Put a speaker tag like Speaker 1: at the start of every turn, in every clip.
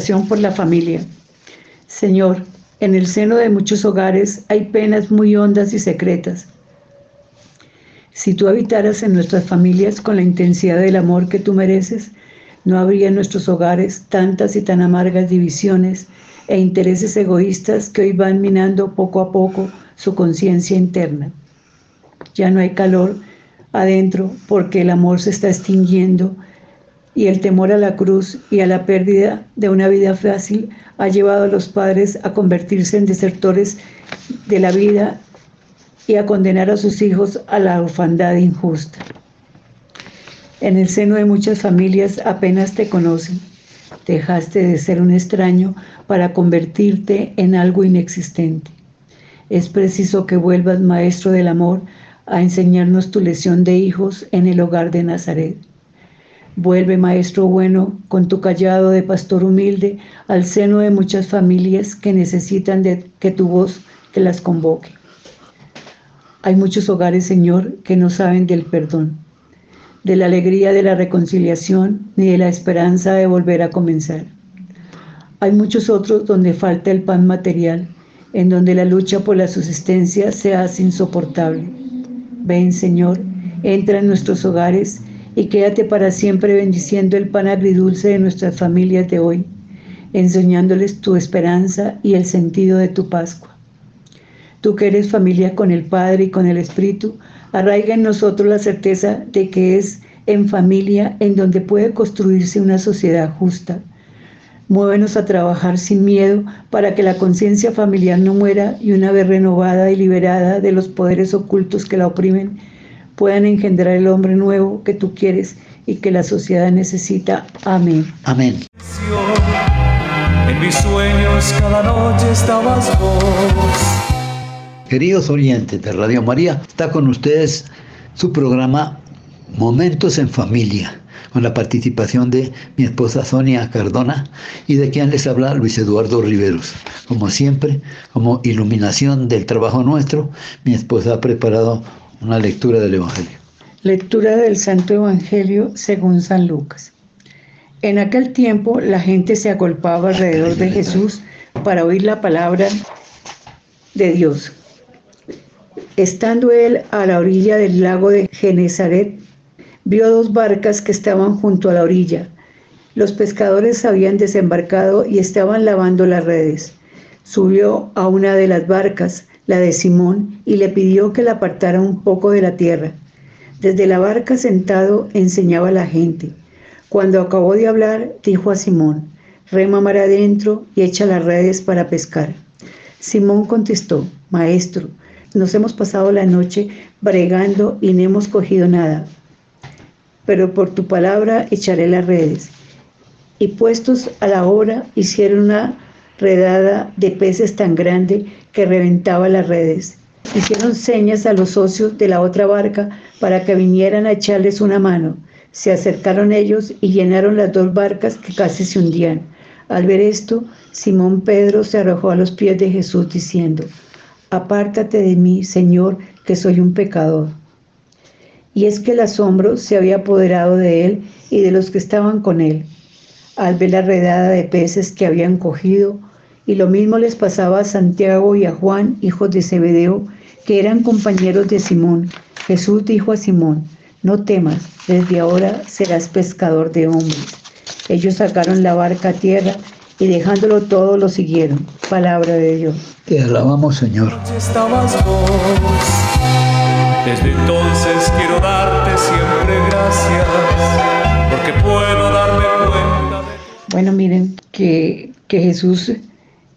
Speaker 1: Por la familia. Señor, en el seno de muchos hogares hay penas muy hondas y secretas. Si tú habitaras en nuestras familias con la intensidad del amor que tú mereces, no habría en nuestros hogares tantas y tan amargas divisiones e intereses egoístas que hoy van minando poco a poco su conciencia interna. Ya no hay calor adentro porque el amor se está extinguiendo y el temor a la cruz y a la pérdida de una vida fácil ha llevado a los padres a convertirse en desertores de la vida y a condenar a sus hijos a la orfandad injusta. En el seno de muchas familias apenas te conocen. Dejaste de ser un extraño para convertirte en algo inexistente. Es preciso que vuelvas, Maestro del Amor, a enseñarnos tu lección de hijos en el hogar de Nazaret. Vuelve, Maestro bueno, con tu callado de pastor humilde al seno de muchas familias que necesitan de que tu voz te las convoque. Hay muchos hogares, Señor, que no saben del perdón, de la alegría de la reconciliación, ni de la esperanza de volver a comenzar. Hay muchos otros donde falta el pan material, en donde la lucha por la subsistencia se hace insoportable. Ven, Señor, entra en nuestros hogares y quédate para siempre bendiciendo el pan agridulce de nuestras familias de hoy, enseñándoles tu esperanza y el sentido de tu Pascua. Tú que eres familia con el Padre y con el Espíritu, arraiga en nosotros la certeza de que es en familia en donde puede construirse una sociedad justa. Muévenos a trabajar sin miedo para que la conciencia familiar no muera y una vez renovada y liberada de los poderes ocultos que la oprimen, puedan engendrar el hombre nuevo que tú quieres y que la sociedad necesita. Amén.
Speaker 2: Amén.
Speaker 3: En mis sueños cada noche estabas vos.
Speaker 2: Queridos oyentes de Radio María, está con ustedes su programa Momentos en Familia, con la participación de mi esposa Sonia Cardona y de quien les habla Luis Eduardo Riveros. Como siempre, como iluminación del trabajo nuestro, mi esposa ha preparado una lectura del Evangelio.
Speaker 1: Lectura del Santo Evangelio según San Lucas. En aquel tiempo la gente se agolpaba alrededor de Jesús para oír la palabra de Dios. Estando él a la orilla del lago de Genezaret, vio dos barcas que estaban junto a la orilla. Los pescadores habían desembarcado y estaban lavando las redes. Subió a una de las barcas, la de Simón, y le pidió que la apartara un poco de la tierra. Desde la barca sentado enseñaba a la gente. Cuando acabó de hablar, dijo a Simón, rema mar adentro y echa las redes para pescar. Simón contestó, Maestro, nos hemos pasado la noche bregando y no hemos cogido nada. Pero por tu palabra echaré las redes. Y puestos a la obra, hicieron una redada de peces tan grande que reventaba las redes. Hicieron señas a los socios de la otra barca para que vinieran a echarles una mano. Se acercaron ellos y llenaron las dos barcas que casi se hundían. Al ver esto, Simón Pedro se arrojó a los pies de Jesús diciendo, Apártate de mí, Señor, que soy un pecador. Y es que el asombro se había apoderado de él y de los que estaban con él, al ver la redada de peces que habían cogido, y lo mismo les pasaba a Santiago y a Juan, hijos de Zebedeo, que eran compañeros de Simón. Jesús dijo a Simón, no temas, desde ahora serás pescador de hombres. Ellos sacaron la barca a tierra y dejándolo todo lo siguieron. Palabra de Dios.
Speaker 2: Te alabamos, Señor.
Speaker 3: Desde entonces quiero darte siempre gracias, porque puedo darme cuenta de...
Speaker 1: Bueno, miren que, que Jesús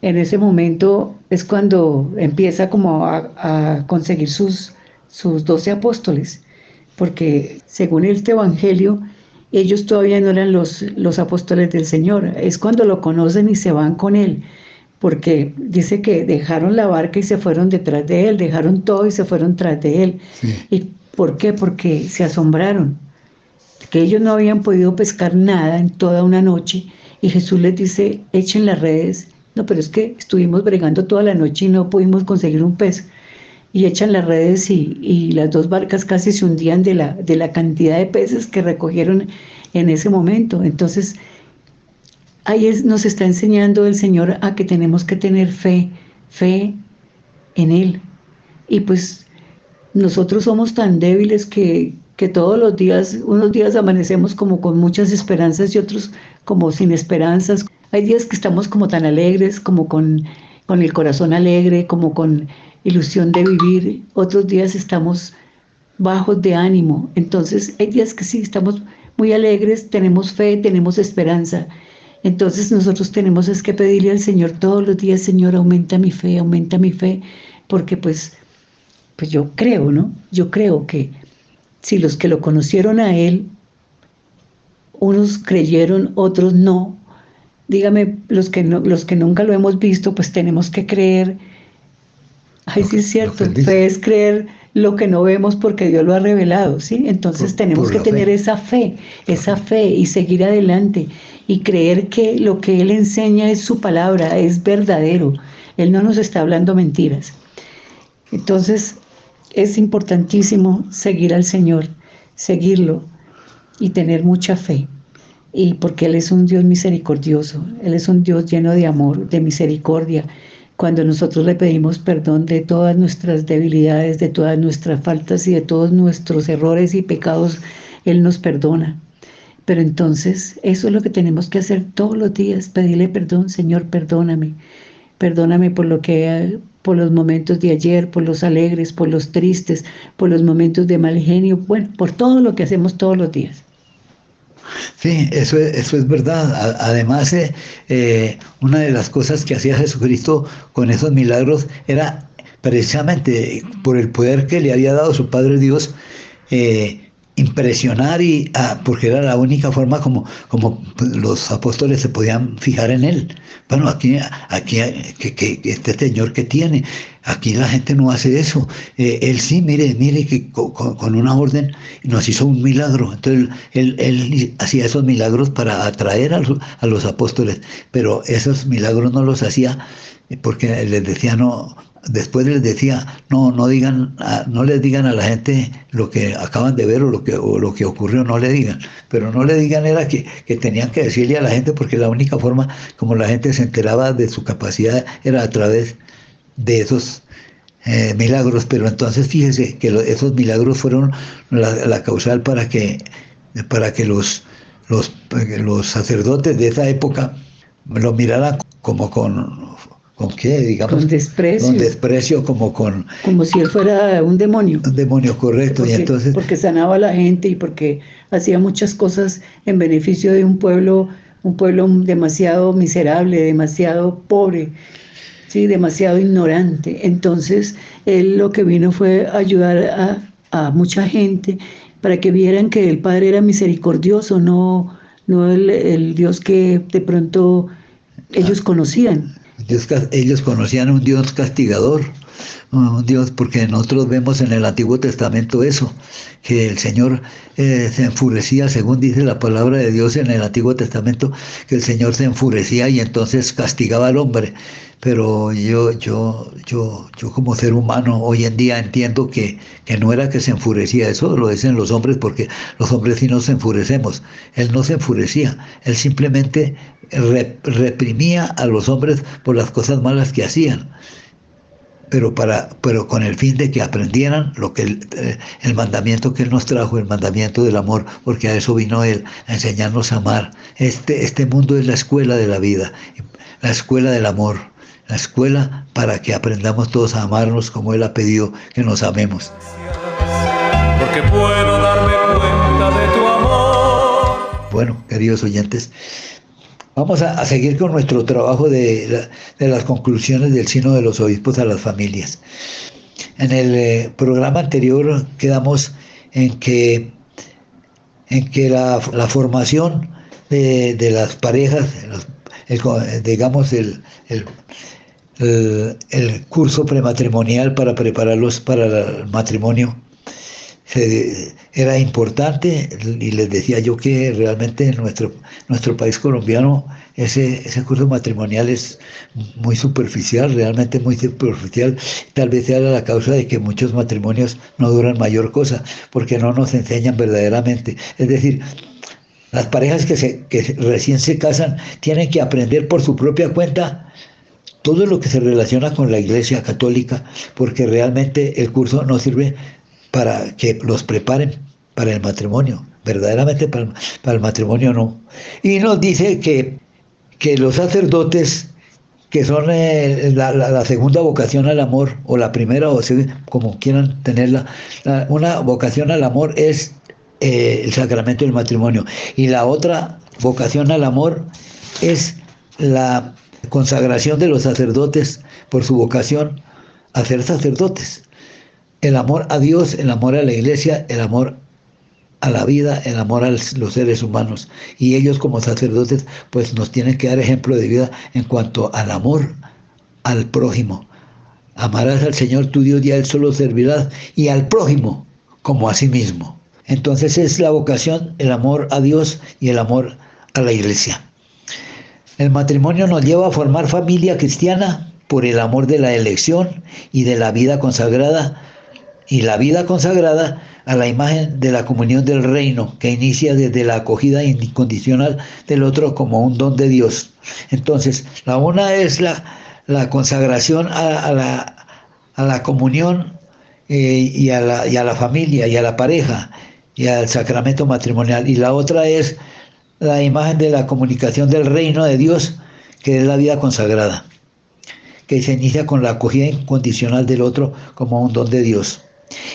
Speaker 1: en ese momento es cuando empieza como a, a conseguir sus, sus doce apóstoles, porque según este Evangelio, ellos todavía no eran los, los apóstoles del Señor, es cuando lo conocen y se van con Él, porque dice que dejaron la barca y se fueron detrás de Él, dejaron todo y se fueron tras de Él.
Speaker 2: Sí.
Speaker 1: ¿Y por qué? Porque se asombraron, que ellos no habían podido pescar nada en toda una noche y Jesús les dice, echen las redes No, pero es que estuvimos bregando toda la noche y no pudimos conseguir un pez. Y echan las redes y, las dos barcas casi se hundían de la, de la cantidad de peces que recogieron en ese momento. Entonces, ahí nos está enseñando el Señor a que tenemos que tener fe, fe en Él. Y pues nosotros somos tan débiles que, que todos los días, unos días amanecemos como con muchas esperanzas y otros como sin esperanzas. Hay días que estamos como tan alegres, como con, con el corazón alegre, como con ilusión de vivir. Otros días estamos bajos de ánimo. Entonces hay días que sí, estamos muy alegres, tenemos fe, tenemos esperanza. Entonces nosotros tenemos es que pedirle al Señor todos los días, Señor, aumenta mi fe, aumenta mi fe, porque pues, pues yo creo, ¿no? Yo creo que si los que lo conocieron a Él, unos creyeron, otros no, dígame, los que, no, los que nunca lo hemos visto, pues tenemos que creer. Ay, sí es cierto, fe es creer lo que no vemos porque Dios lo ha revelado, ¿sí? Entonces tenemos que tener esa fe, esa fe y seguir adelante y creer que lo que Él enseña es su palabra, es verdadero. Él no nos está hablando mentiras. Entonces es importantísimo seguir al Señor, seguirlo y tener mucha fe. Y porque Él es un Dios misericordioso, Él es un Dios lleno de amor, de misericordia. Cuando nosotros le pedimos perdón de todas nuestras debilidades, de todas nuestras faltas y de todos nuestros errores y pecados, Él nos perdona. Pero entonces eso es lo que tenemos que hacer todos los días, pedirle perdón, Señor, perdóname. Perdóname por lo que por los momentos de ayer, por los alegres, por los tristes, por los momentos de mal genio, bueno, por todo lo que hacemos todos los días.
Speaker 2: Sí, eso es, eso es verdad. Además, eh, eh, una de las cosas que hacía Jesucristo con esos milagros era precisamente por el poder que le había dado su Padre Dios, eh, impresionar y ah, porque era la única forma como, como los apóstoles se podían fijar en él. Bueno, aquí, aquí que, este señor que tiene, aquí la gente no hace eso. Eh, él sí, mire, mire que con, una orden nos hizo un milagro. Entonces él, él hacía esos milagros para atraer a los, a los apóstoles, pero esos milagros no los hacía porque les decía no después les decía, no, no digan, no les digan a la gente lo que acaban de ver o lo que, lo que ocurrió, no le digan. Pero no le digan era que, tenían que decirle a la gente porque la única forma como la gente se enteraba de su capacidad era a través de esos eh, milagros. Pero entonces fíjese que esos milagros fueron la, causal para que, para que los, los, los sacerdotes de esa época lo miraran como con ¿Con qué? Digamos.
Speaker 1: Con desprecio.
Speaker 2: Con desprecio, como con.
Speaker 1: Como si él fuera un demonio.
Speaker 2: Un demonio, correcto.
Speaker 1: Porque,
Speaker 2: y entonces.
Speaker 1: Porque sanaba a la gente y porque hacía muchas cosas en beneficio de un pueblo, un pueblo demasiado miserable, demasiado pobre, sí, demasiado ignorante. Entonces, él lo que vino fue ayudar a, a mucha gente para que vieran que el Padre era misericordioso, no, no el, el Dios que de pronto ellos conocían
Speaker 2: ellos conocían un Dios castigador, un Dios, porque nosotros vemos en el Antiguo Testamento eso, que el Señor eh, se enfurecía, según dice la palabra de Dios en el Antiguo Testamento, que el Señor se enfurecía y entonces castigaba al hombre. Pero yo, yo, yo, yo como ser humano hoy en día entiendo que, que no era que se enfurecía, eso lo dicen los hombres, porque los hombres sí nos enfurecemos. Él no se enfurecía, él simplemente reprimía a los hombres por las cosas malas que hacían pero, para, pero con el fin de que aprendieran lo que eh, el, mandamiento que Él nos trajo, el mandamiento del amor, porque a eso vino Él, a enseñarnos a amar. Este, este mundo es la escuela de la vida, la escuela del amor, la escuela para que aprendamos todos a amarnos como Él ha pedido que nos amemos.
Speaker 3: Porque puedo darme cuenta de tu amor.
Speaker 2: Bueno, queridos oyentes, Vamos a, seguir con nuestro trabajo de, las conclusiones del Sino de los Obispos a las familias. En el eh, programa anterior quedamos en que, en que la, formación de, las parejas, digamos, el, el, curso prematrimonial para prepararlos para el matrimonio, era importante y les decía yo que realmente en nuestro, nuestro país colombiano ese, ese curso matrimonial es muy superficial, realmente muy superficial. Tal vez sea la causa de que muchos matrimonios no duran mayor cosa, porque no nos enseñan verdaderamente. Es decir, las parejas que, se, que recién se casan tienen que aprender por su propia cuenta todo lo que se relaciona con la Iglesia Católica, porque realmente el curso no sirve para que los preparen para el matrimonio, verdaderamente para, el matrimonio no. Y nos dice que, que los sacerdotes, que son eh, la, segunda vocación al amor, o la primera, o como quieran tenerla, una vocación al amor es eh, el sacramento del matrimonio, y la otra vocación al amor es la consagración de los sacerdotes por su vocación a ser sacerdotes el amor a Dios, el amor a la iglesia, el amor a la vida, el amor a los seres humanos. Y ellos como sacerdotes pues nos tienen que dar ejemplo de vida en cuanto al amor al prójimo. Amarás al Señor tu Dios y a Él solo servirás y al prójimo como a sí mismo. Entonces es la vocación, el amor a Dios y el amor a la iglesia. El matrimonio nos lleva a formar familia cristiana por el amor de la elección y de la vida consagrada y la vida consagrada a la imagen de la comunión del reino, que inicia desde la acogida incondicional del otro como un don de Dios. Entonces, la una es la, consagración a, la, comunión eh, y a la familia y a la pareja y al sacramento matrimonial. Y la otra es la imagen de la comunicación del reino de Dios, que es la vida consagrada, que se inicia con la acogida incondicional del otro como un don de Dios.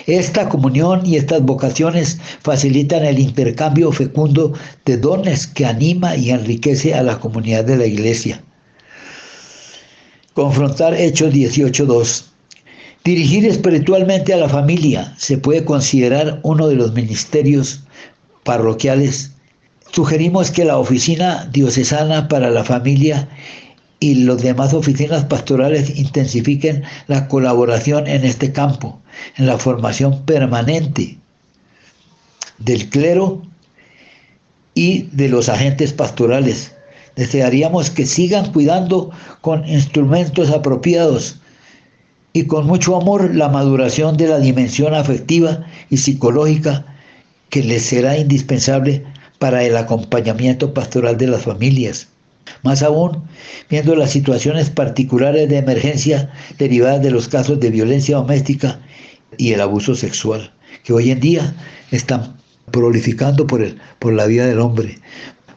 Speaker 2: Esta comunión y estas vocaciones facilitan el intercambio fecundo de dones que anima y enriquece a la comunidad de la iglesia. Confrontar Hechos 18.2. Dirigir espiritualmente a la familia se puede considerar uno de los ministerios parroquiales. Sugerimos que la Oficina Diocesana para la Familia y las demás oficinas pastorales intensifiquen la colaboración en este campo, en la formación permanente del clero y de los agentes pastorales. Desearíamos que sigan cuidando con instrumentos apropiados y con mucho amor la maduración de la dimensión afectiva y psicológica que les será indispensable para el acompañamiento pastoral de las familias más aún, viendo las situaciones particulares de emergencia derivadas de los casos de violencia doméstica y el abuso sexual, que hoy en día están prolificando por, el, por la vida del hombre,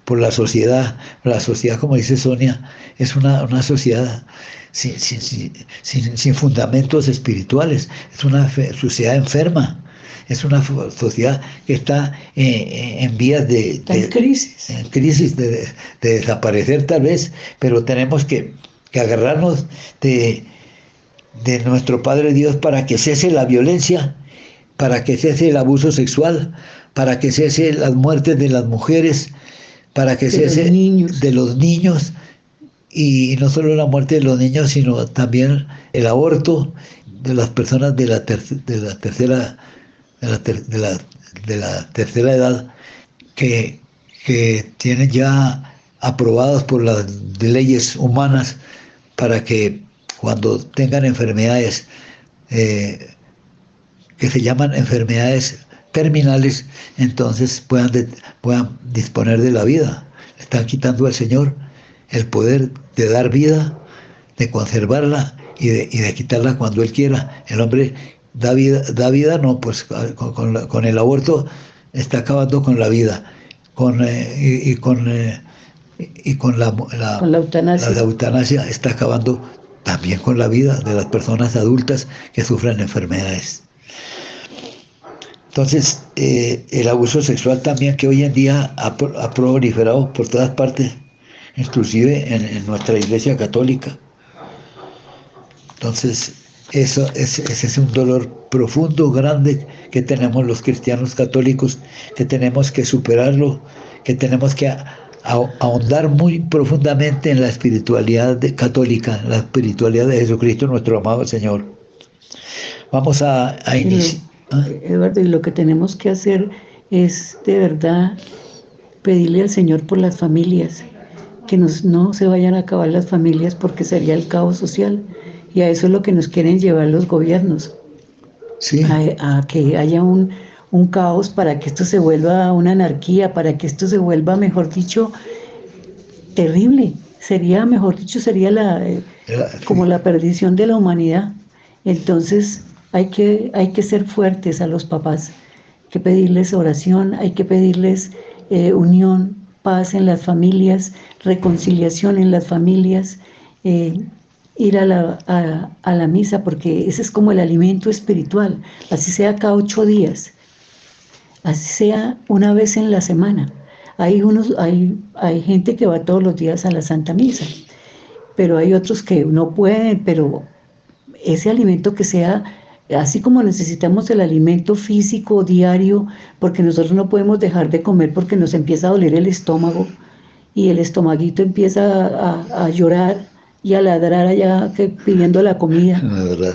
Speaker 2: por la sociedad. La sociedad, como dice Sonia, es una, una sociedad sin, sin, fundamentos espirituales, es una sociedad enferma es una sociedad que está eh, eh, en vías de,
Speaker 1: crisis,
Speaker 2: en crisis de, desaparecer tal vez, pero tenemos que, agarrarnos de, de nuestro Padre Dios para que cese la violencia, para que cese el abuso sexual, para que cese las muertes de las mujeres, para que cese de los niños, y no solo la muerte de los niños, sino también el aborto de las personas de la, de la tercera de la, de la, tercera edad que, tienen ya aprobadas por las leyes humanas para que cuando tengan enfermedades eh, que se llaman enfermedades terminales, entonces puedan, puedan disponer de la vida. Están quitando al Señor el poder de dar vida, de conservarla y de, y de quitarla cuando Él quiera. El hombre da vida, da vida no, pues con, el aborto está acabando con la vida, con, eh, y, con, eh, y con la, la, eutanasia. La, eutanasia está acabando también con la vida de las personas adultas que sufren enfermedades. Entonces, eh, el abuso sexual también que hoy en día ha, proliferado por todas partes, inclusive en, en nuestra iglesia católica. Entonces, eso, ese, es un dolor profundo, grande que tenemos los cristianos católicos, que tenemos que superarlo, que tenemos que ahondar muy profundamente en la espiritualidad católica, la espiritualidad de Jesucristo, nuestro amado Señor. Vamos a,
Speaker 1: Ah. Eduardo, y lo que tenemos que hacer es de verdad pedirle al Señor por las familias, que nos, no se vayan a acabar las familias porque sería el caos social. Y a eso es lo que nos quieren llevar los gobiernos. Sí. A, que haya un, un, caos para que esto se vuelva una anarquía, para que esto se vuelva, mejor dicho, terrible. Sería, mejor dicho, sería la, eh, como la perdición de la humanidad. Entonces hay que, hay que ser fuertes a los papás, hay que pedirles oración, hay que pedirles eh, unión, paz en las familias, reconciliación en las familias, eh, ir a la, a, la, misa, porque ese es como el alimento espiritual, así sea cada ocho días, así sea una vez en la semana. Hay, unos, hay, hay gente que va todos los días a la Santa Misa, pero hay otros que no pueden, pero ese alimento que sea así como necesitamos el alimento físico diario, porque nosotros no podemos dejar de comer porque nos empieza a doler el estómago y el estomaguito empieza a, llorar y a ladrar allá que, pidiendo la comida.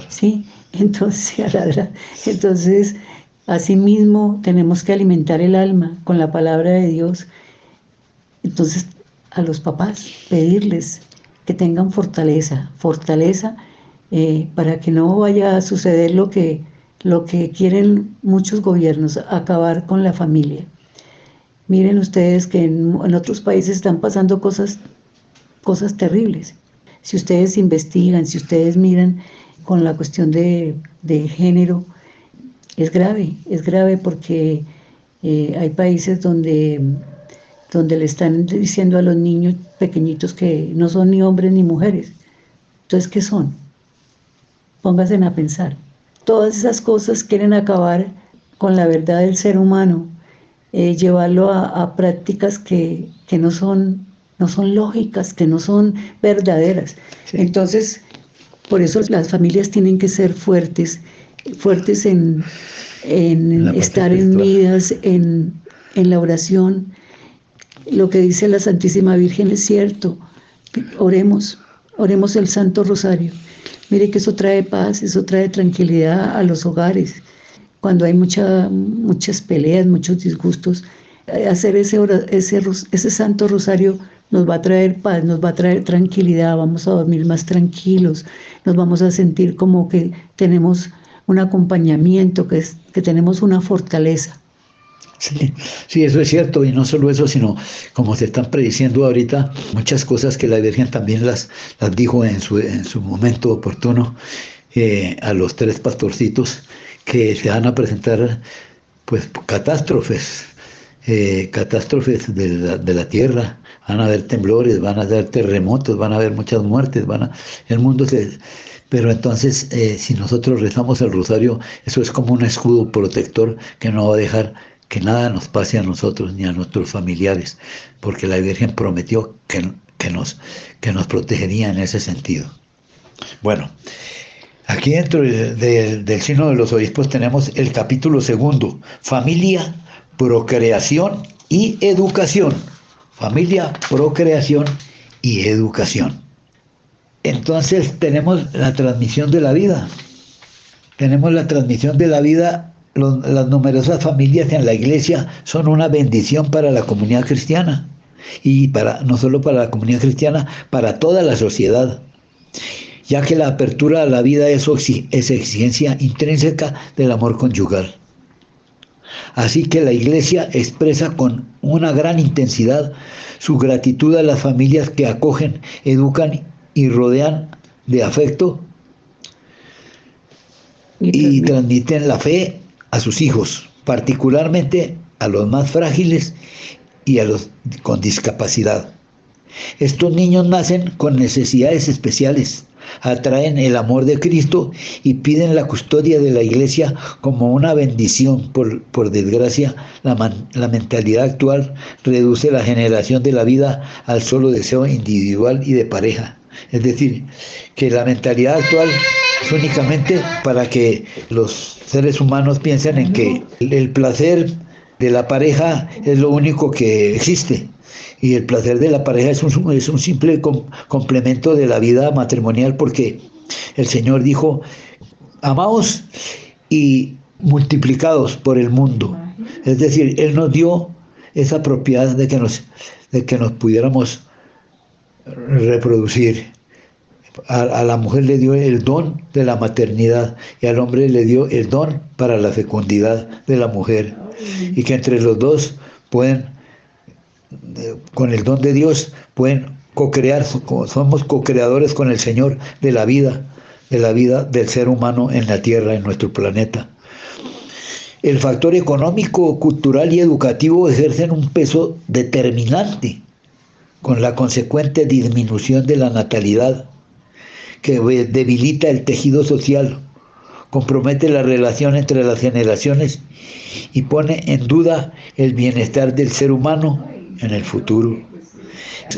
Speaker 1: Sí, entonces a ladrar. Entonces, asimismo tenemos que alimentar el alma con la palabra de Dios. Entonces, a los papás pedirles que tengan fortaleza, fortaleza eh, para que no vaya a suceder lo que, lo que quieren muchos gobiernos, acabar con la familia. Miren ustedes que en, otros países están pasando cosas, cosas terribles. Si ustedes investigan, si ustedes miran con la cuestión de, género, es grave, es grave porque eh, hay países donde, donde le están diciendo a los niños pequeñitos que no son ni hombres ni mujeres. Entonces, ¿qué son? Pónganse a pensar. Todas esas cosas quieren acabar con la verdad del ser humano, eh, llevarlo a, prácticas que, no, son, no son lógicas, que no son verdaderas. Entonces, por eso las familias tienen que ser fuertes, fuertes en, estar unidas, en, en la oración. Lo que dice la Santísima Virgen es cierto. Oremos, oremos el Santo Rosario. Mire que eso trae paz, eso trae tranquilidad a los hogares. Cuando hay mucha, muchas peleas, muchos disgustos, eh, hacer ese, ese, ese santo rosario nos va a traer paz, nos va a traer tranquilidad, vamos a dormir más tranquilos, nos vamos a sentir como que tenemos un acompañamiento, que, es, que tenemos una fortaleza.
Speaker 2: Sí, sí, eso es cierto, y no solo eso, sino como se están prediciendo ahorita, muchas cosas que la Virgen también las, las dijo en su, en su momento oportuno eh, a los tres pastorcitos que se van a presentar pues catástrofes, eh, catástrofes de la, de la, tierra, van a haber temblores, van a haber terremotos, van a haber muchas muertes, van a, el mundo se... Pero entonces, eh, si nosotros rezamos el rosario, eso es como un escudo protector que no va a dejar que nada nos pase a nosotros ni a nuestros familiares, porque la Virgen prometió que, que, nos, que nos protegería en ese sentido. Bueno, aquí dentro del signo de los obispos tenemos el capítulo segundo, familia, procreación y educación. Familia, procreación y educación. Entonces tenemos la transmisión de la vida. Tenemos la transmisión de la vida las numerosas familias en la iglesia son una bendición para la comunidad cristiana y para no solo para la comunidad cristiana, para toda la sociedad, ya que la apertura a la vida es, es exigencia intrínseca del amor conyugal. Así que la iglesia expresa con una gran intensidad su gratitud a las familias que acogen, educan y rodean de afecto y transmiten la fe a sus hijos, particularmente a los más frágiles y a los con discapacidad. Estos niños nacen con necesidades especiales, atraen el amor de Cristo y piden la custodia de la iglesia como una bendición. Por, por desgracia, la, la, mentalidad actual reduce la generación de la vida al solo deseo individual y de pareja. Es decir, que la mentalidad actual es únicamente para que los seres humanos piensen en que el placer de la pareja es lo único que existe y el placer de la pareja es un, es un simple complemento de la vida matrimonial porque el Señor dijo, amaos y multiplicados por el mundo. Es decir, Él nos dio esa propiedad de que nos, de que nos pudiéramos reproducir. A, la mujer le dio el don de la maternidad y al hombre le dio el don para la fecundidad de la mujer. Y que entre los dos pueden, con el don de Dios, pueden co-crear, somos co-creadores con el Señor de la vida, de la vida del ser humano en la tierra, en nuestro planeta. El factor económico, cultural y educativo ejercen un peso determinante con la consecuente disminución de la natalidad, que debilita el tejido social, compromete la relación entre las generaciones y pone en duda el bienestar del ser humano en el futuro.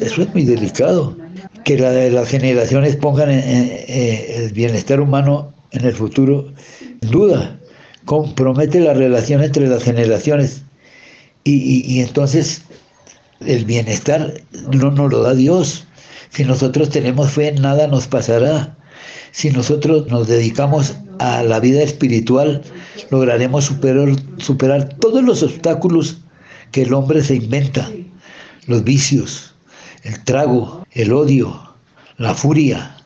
Speaker 2: Eso es muy delicado, que las generaciones pongan el bienestar humano en el futuro duda, compromete la relación entre las generaciones y entonces el bienestar no nos lo da Dios. Si nosotros tenemos fe, nada nos pasará. Si nosotros nos dedicamos a la vida espiritual, lograremos superar, superar todos los obstáculos que el hombre se inventa. Los vicios, el trago, el odio, la furia,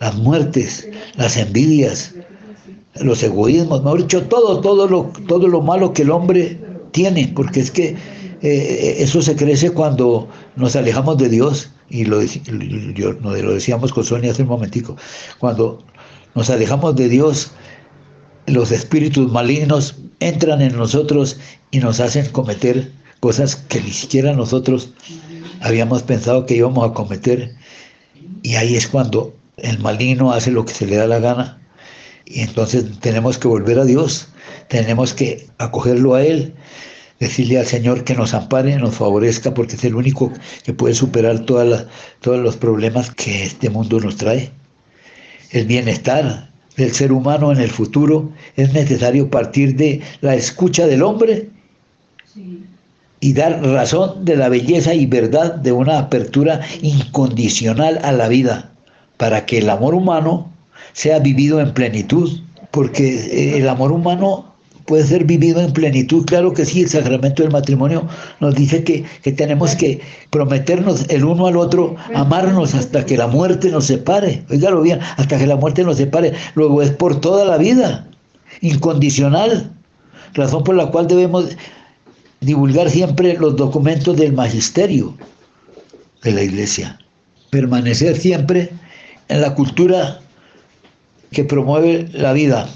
Speaker 2: las muertes, las envidias, los egoísmos, mejor dicho, todo, todo lo, todo lo malo que el hombre tiene, porque es que eh, eso se crece cuando nos alejamos de Dios, y lo, lo decíamos con Sonia hace un momentico, cuando nos alejamos de Dios, los espíritus malignos entran en nosotros y nos hacen cometer cosas que ni siquiera nosotros habíamos pensado que íbamos a cometer. Y ahí es cuando el maligno hace lo que se le da la gana. Y entonces tenemos que volver a Dios, tenemos que acogerlo a Él decirle al Señor que nos ampare, nos favorezca, porque es el único que puede superar todas todos los problemas que este mundo nos trae. El bienestar del ser humano en el futuro es necesario partir de la escucha del hombre y dar razón de la belleza y verdad de una apertura incondicional a la vida, para que el amor humano sea vivido en plenitud, porque el amor humano puede ser vivido en plenitud. Claro que sí, el sacramento del matrimonio nos dice que, tenemos que prometernos el uno al otro, amarnos hasta que la muerte nos separe. Óigalo bien, hasta que la muerte nos separe. Luego es por toda la vida, incondicional. Razón por la cual debemos divulgar siempre los documentos del magisterio de la iglesia. Permanecer siempre en la cultura que promueve la vida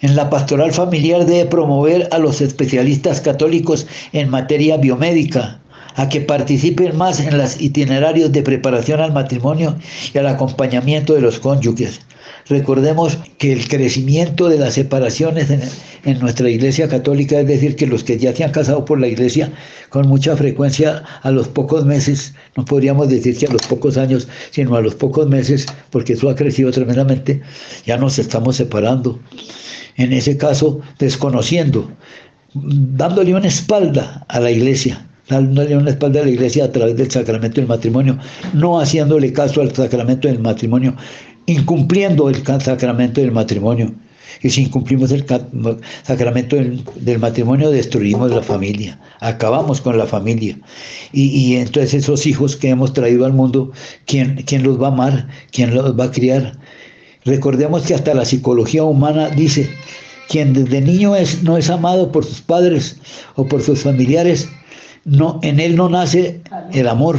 Speaker 2: en la pastoral familiar debe promover a los especialistas católicos en materia biomédica, a que participen más en los itinerarios de preparación al matrimonio y al acompañamiento de los cónyuges. Recordemos que el crecimiento de las separaciones en, nuestra iglesia católica, es decir, que los que ya se han casado por la iglesia, con mucha frecuencia a los pocos meses, no podríamos decir que a los pocos años, sino a los pocos meses, porque eso ha crecido tremendamente, ya nos estamos separando. En ese caso desconociendo, dándole una espalda a la iglesia, dándole una espalda a la iglesia a través del sacramento del matrimonio, no haciéndole caso al sacramento del matrimonio, incumpliendo el sacramento del matrimonio. Y si incumplimos el sacramento del, matrimonio, destruimos la familia, acabamos con la familia. Y, entonces esos hijos que hemos traído al mundo, ¿quién, ¿quién los va a amar? ¿Quién los va a criar? Recordemos que hasta la psicología humana dice, quien desde niño es, no es amado por sus padres o por sus familiares, no, en él no nace el amor,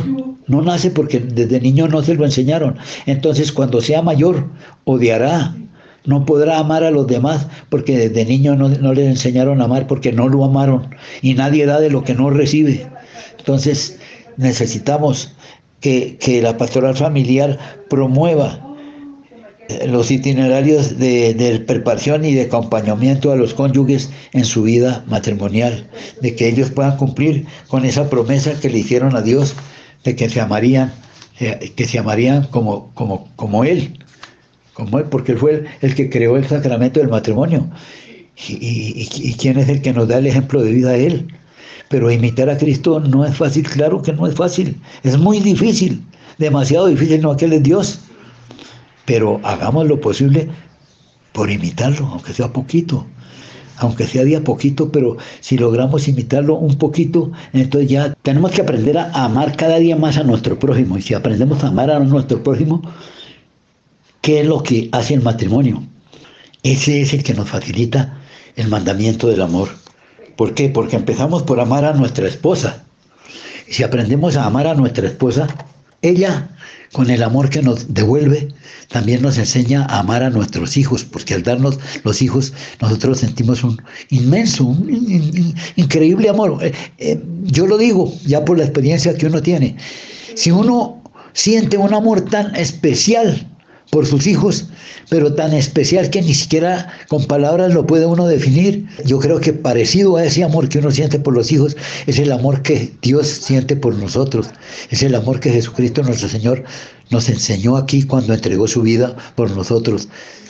Speaker 2: no nace porque desde niño no se lo enseñaron. Entonces cuando sea mayor, odiará, no podrá amar a los demás porque desde niño no, no le enseñaron a amar porque no lo amaron y nadie da de lo que no recibe. Entonces necesitamos que, que la pastoral familiar promueva los itinerarios de, preparación y de acompañamiento a los cónyuges en su vida matrimonial, de que ellos puedan cumplir con esa promesa que le hicieron a Dios de que se amarían, eh, que se amarían como, como, como Él, como Él, porque Él fue el, que creó el sacramento del matrimonio. Y, y, quién es el que nos da el ejemplo de vida a Él. Pero imitar a Cristo no es fácil, claro que no es fácil, es muy difícil, demasiado difícil, no aquel es Dios pero hagamos lo posible por imitarlo, aunque sea poquito. Aunque sea de a poquito, pero si logramos imitarlo un poquito, entonces ya tenemos que aprender a amar cada día más a nuestro prójimo. Y si aprendemos a amar a nuestro prójimo, ¿qué es lo que hace el matrimonio? Ese es el que nos facilita el mandamiento del amor. ¿Por qué? Porque empezamos por amar a nuestra esposa. Y si aprendemos a amar a nuestra esposa, ella con el amor que nos devuelve, también nos enseña a amar a nuestros hijos, porque al darnos los hijos, nosotros sentimos un inmenso, un increíble amor. Eh, eh, yo lo digo ya por la experiencia que uno tiene. Si uno siente un amor tan especial por sus hijos, pero tan especial que ni siquiera con palabras lo puede uno definir. Yo creo que parecido a ese amor que uno siente por los hijos es el amor que Dios siente por nosotros, es el amor que Jesucristo nuestro Señor nos enseñó aquí cuando entregó su vida por nosotros,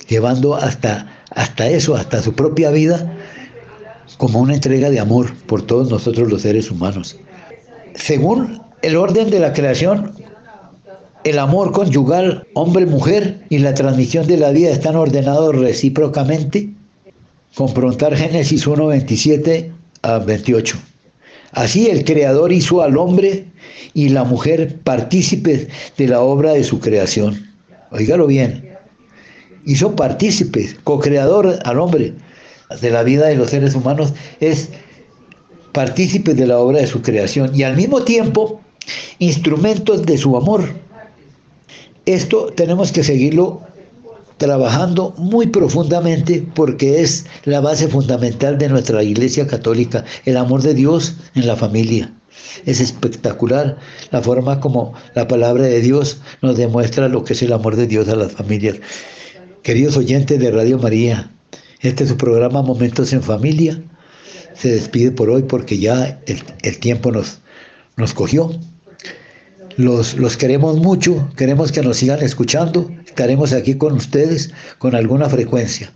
Speaker 2: llevando hasta, hasta eso, hasta su propia vida, como una entrega de amor por todos nosotros los seres humanos. Según el orden de la creación, el amor conyugal, hombre-mujer, y la transmisión de la vida están ordenados recíprocamente. Confrontar Génesis 1, 27 a 28. Así el Creador hizo al hombre y la mujer partícipes de la obra de su creación. Oígalo bien. Hizo partícipes, co-creador al hombre de la vida de los seres humanos, es partícipes de la obra de su creación y al mismo tiempo instrumentos de su amor esto tenemos que seguirlo trabajando muy profundamente porque es la base fundamental de nuestra Iglesia Católica, el amor de Dios en la familia. Es espectacular la forma como la palabra de Dios nos demuestra lo que es el amor de Dios a las familias. Queridos oyentes de Radio María, este es su programa Momentos en Familia. Se despide por hoy porque ya el, tiempo nos, nos cogió. Los, los queremos mucho, queremos que nos sigan escuchando. Estaremos aquí con ustedes con alguna frecuencia.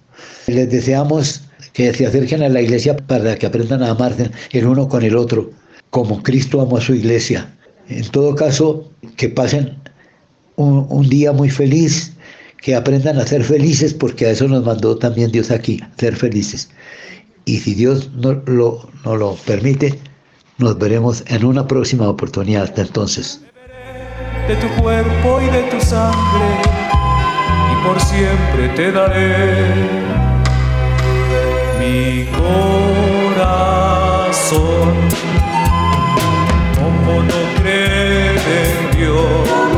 Speaker 2: Les deseamos que se acerquen a la iglesia para que aprendan a amarse el uno con el otro, como Cristo amó a su iglesia. En todo caso, que pasen un, día muy feliz, que aprendan a ser felices, porque a eso nos mandó también Dios aquí, ser felices. Y si Dios no lo, no lo permite, nos veremos en una próxima oportunidad. Hasta entonces
Speaker 3: de tu cuerpo y de tu sangre, y por siempre te daré mi corazón. Como no creer en Dios,